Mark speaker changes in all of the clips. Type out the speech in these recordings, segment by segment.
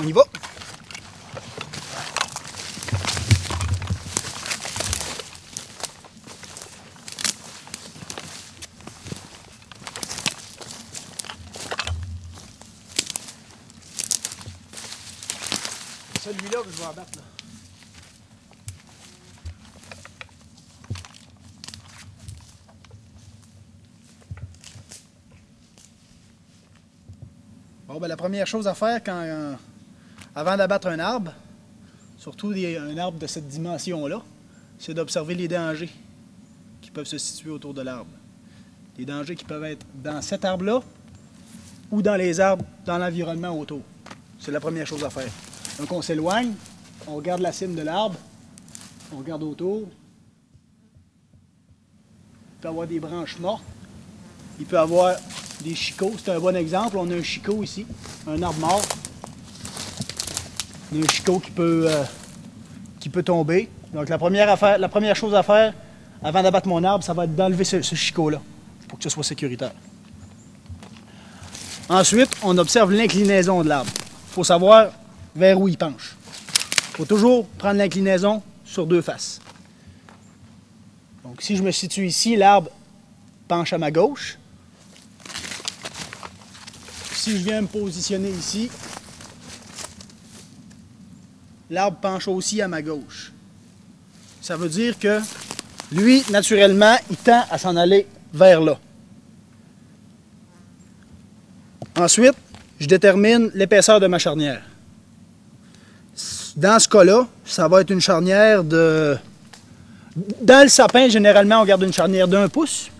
Speaker 1: On y va. Celui-là que je vais abattre là. Bon, ben, la première chose à faire quand, euh, avant d'abattre un arbre, surtout un arbre de cette dimension-là, c'est d'observer les dangers qui peuvent se situer autour de l'arbre. Les dangers qui peuvent être dans cet arbre-là ou dans les arbres dans l'environnement autour. C'est la première chose à faire. Donc on s'éloigne, on regarde la cime de l'arbre, on regarde autour. Il peut y avoir des branches mortes, il peut y avoir des chicots. C'est un bon exemple. On a un chicot ici, un arbre mort. Il y a un chicot qui peut, euh, qui peut tomber. Donc la première, affaire, la première chose à faire avant d'abattre mon arbre, ça va être d'enlever ce, ce chicot-là pour que ce soit sécuritaire. Ensuite, on observe l'inclinaison de l'arbre. Il faut savoir vers où il penche. Il faut toujours prendre l'inclinaison sur deux faces. Donc si je me situe ici, l'arbre penche à ma gauche. Si je viens me positionner ici, l'arbre penche aussi à ma gauche. Ça veut dire que lui, naturellement, il tend à s'en aller vers là. Ensuite, je détermine l'épaisseur de ma charnière. Dans ce cas-là, ça va être une charnière de... Dans le sapin, généralement, on garde une charnière d'un pouce.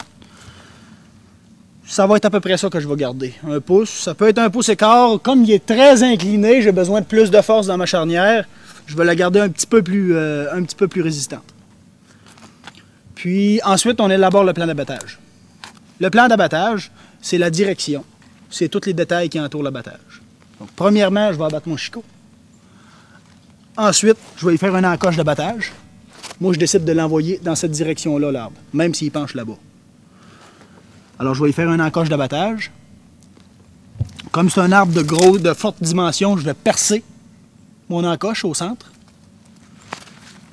Speaker 1: Ça va être à peu près ça que je vais garder. Un pouce. Ça peut être un pouce quart. Comme il est très incliné, j'ai besoin de plus de force dans ma charnière. Je vais la garder un petit peu plus, euh, résistante. Puis ensuite, on élabore le plan d'abattage. Le plan d'abattage, c'est la direction. C'est tous les détails qui entourent l'abattage. Donc, premièrement, je vais abattre mon chicot. Ensuite, je vais y faire une encoche d'abattage. Moi, je décide de l'envoyer dans cette direction-là, l'arbre, même s'il penche là-bas. Alors, je vais y faire une encoche d'abattage. Comme c'est un arbre de gros, de forte dimension, je vais percer mon encoche au centre.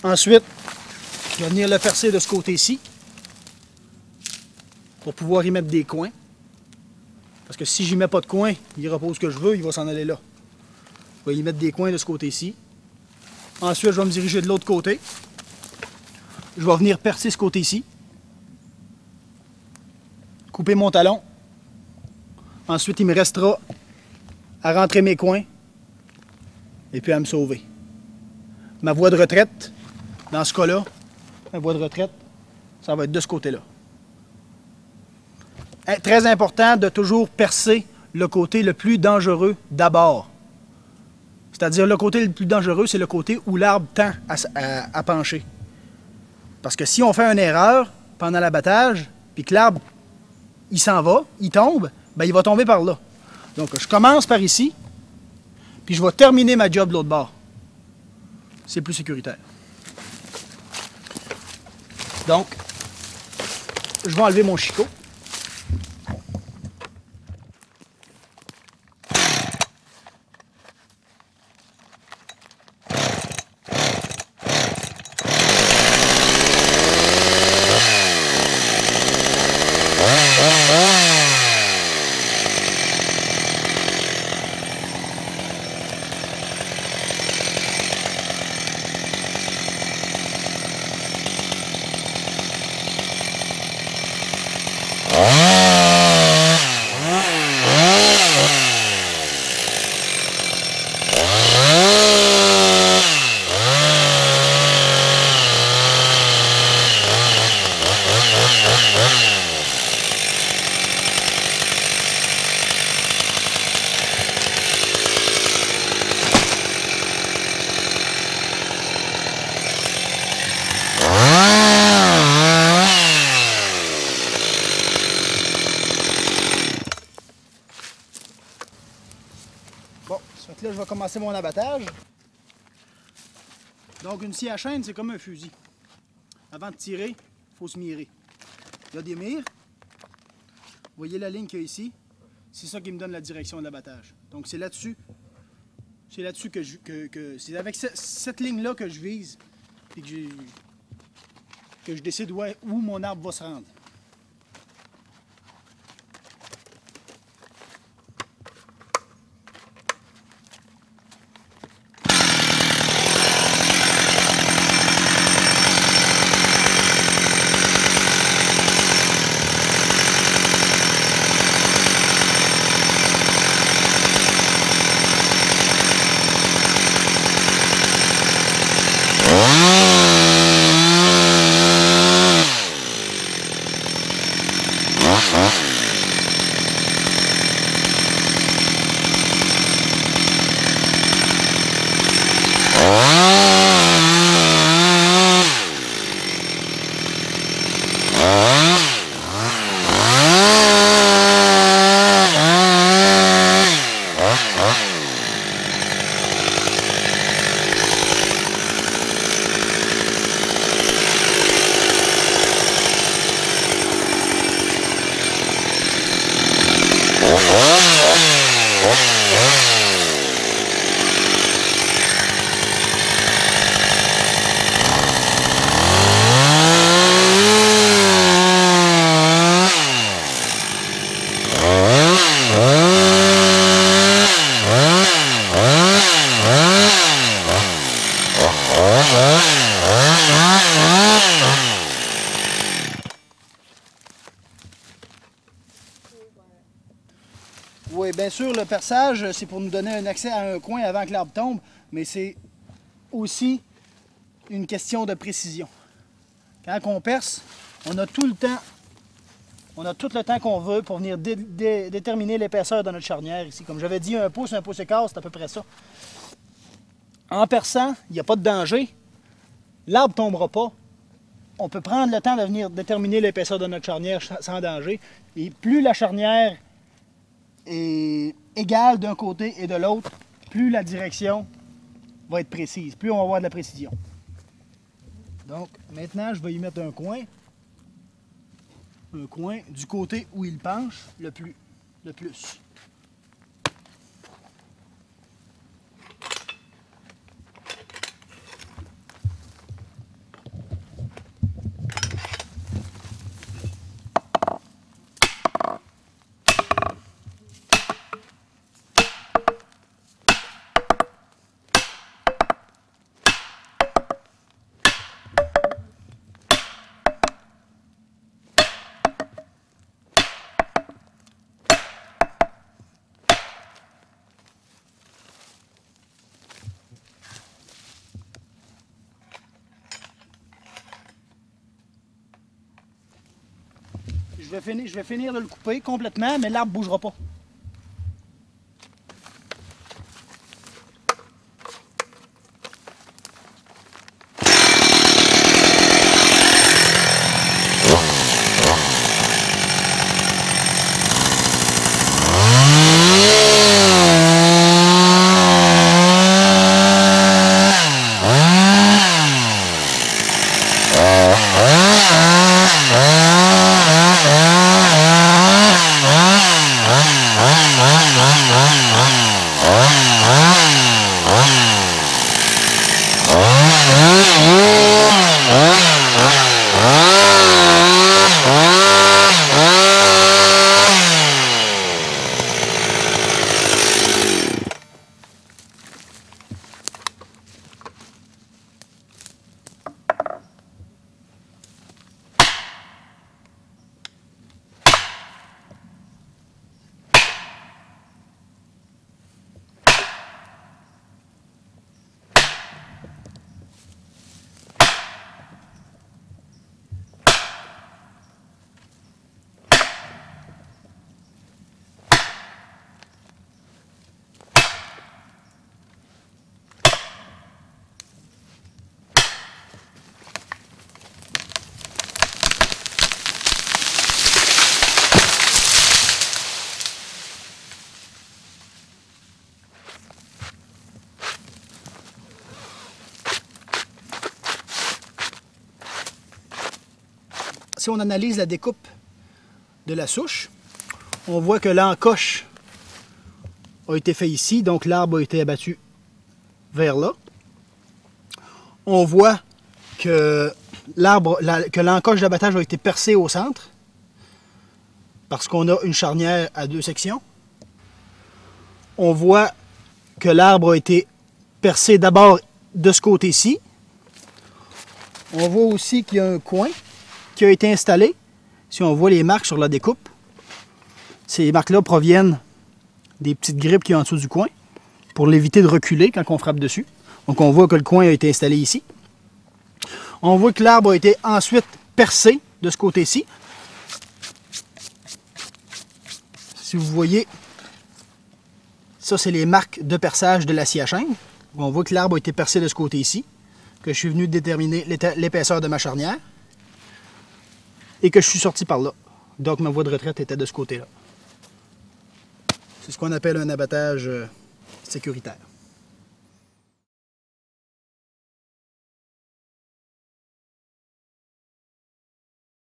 Speaker 1: Ensuite, je vais venir le percer de ce côté-ci pour pouvoir y mettre des coins. Parce que si j'y mets pas de coin, il repose ce que je veux, il va s'en aller là. Je vais y mettre des coins de ce côté-ci. Ensuite, je vais me diriger de l'autre côté. Je vais venir percer ce côté-ci. Couper mon talon. Ensuite, il me restera à rentrer mes coins et puis à me sauver. Ma voie de retraite, dans ce cas-là, ma voie de retraite, ça va être de ce côté-là. Hein, Très important de toujours percer le côté le plus dangereux d'abord. C'est-à-dire le côté le plus dangereux, c'est le côté où l'arbre tend à pencher. Parce que si on fait une erreur pendant l'abattage, puis que l'arbre, il s'en va, il tombe, ben il va tomber par là. Donc je commence par ici, puis je vais terminer ma job de l'autre bord. C'est plus sécuritaire. Donc, je vais enlever mon chicot. Bon, commencer mon abattage. Donc, une scie à chaîne, c'est comme un fusil. Avant de tirer, il faut se mirer. Il y a des mires. Vous voyez la ligne qu'il y a ici? C'est ça qui me donne la direction de l'abattage. Donc, c'est là-dessus C'est là-dessus que je. Que, c'est avec ce- cette ligne-là que je vise. Puis que, que je décide où, où mon arbre va se rendre. Uh... bien sûr, le perçage, c'est pour nous donner un accès à un coin avant que l'arbre tombe, mais c'est aussi une question de précision. Quand on perce, on a tout le temps, on a tout le temps qu'on veut pour venir dé- dé- déterminer l'épaisseur de notre charnière ici. Comme j'avais dit, un pouce, un pouce et quart, c'est à peu près ça. En perçant, il n'y a pas de danger. L'arbre ne tombera pas. On peut prendre le temps de venir déterminer l'épaisseur de notre charnière sans danger. Et plus la charnière est égale d'un côté et de l'autre, plus la direction va être précise, plus on va avoir de la précision. Donc maintenant, je vais y mettre un coin. Un coin du côté où il penche le plus. Le plus. Je vais finir, de le couper complètement, mais l'arbre ne bougera pas. Si on analyse la découpe de la souche, on voit que l'encoche a été fait ici, donc l'arbre a été abattu vers là. On voit que que l'encoche d'abattage a été percée au centre parce qu'on a une charnière à deux sections. On voit que l'arbre a été percé d'abord de ce côté-ci. On voit aussi qu'il y a un coin qui a été installé. Si on voit les marques sur la découpe, ces marques-là proviennent des petites grippes qui y en dessous du coin pour l'éviter de reculer quand on frappe dessus. Donc on voit que le coin a été installé ici. On voit que l'arbre a été ensuite percé de ce côté-ci. Si vous voyez, ça c'est les marques de perçage de l'acier à chaîne. On voit que l'arbre a été percé de ce côté-ci, que je suis venu déterminer l'épaisseur de ma charnière et que je suis sorti par là. Donc ma voie de retraite était de ce côté-là. C'est ce qu'on appelle un abattage euh, sécuritaire.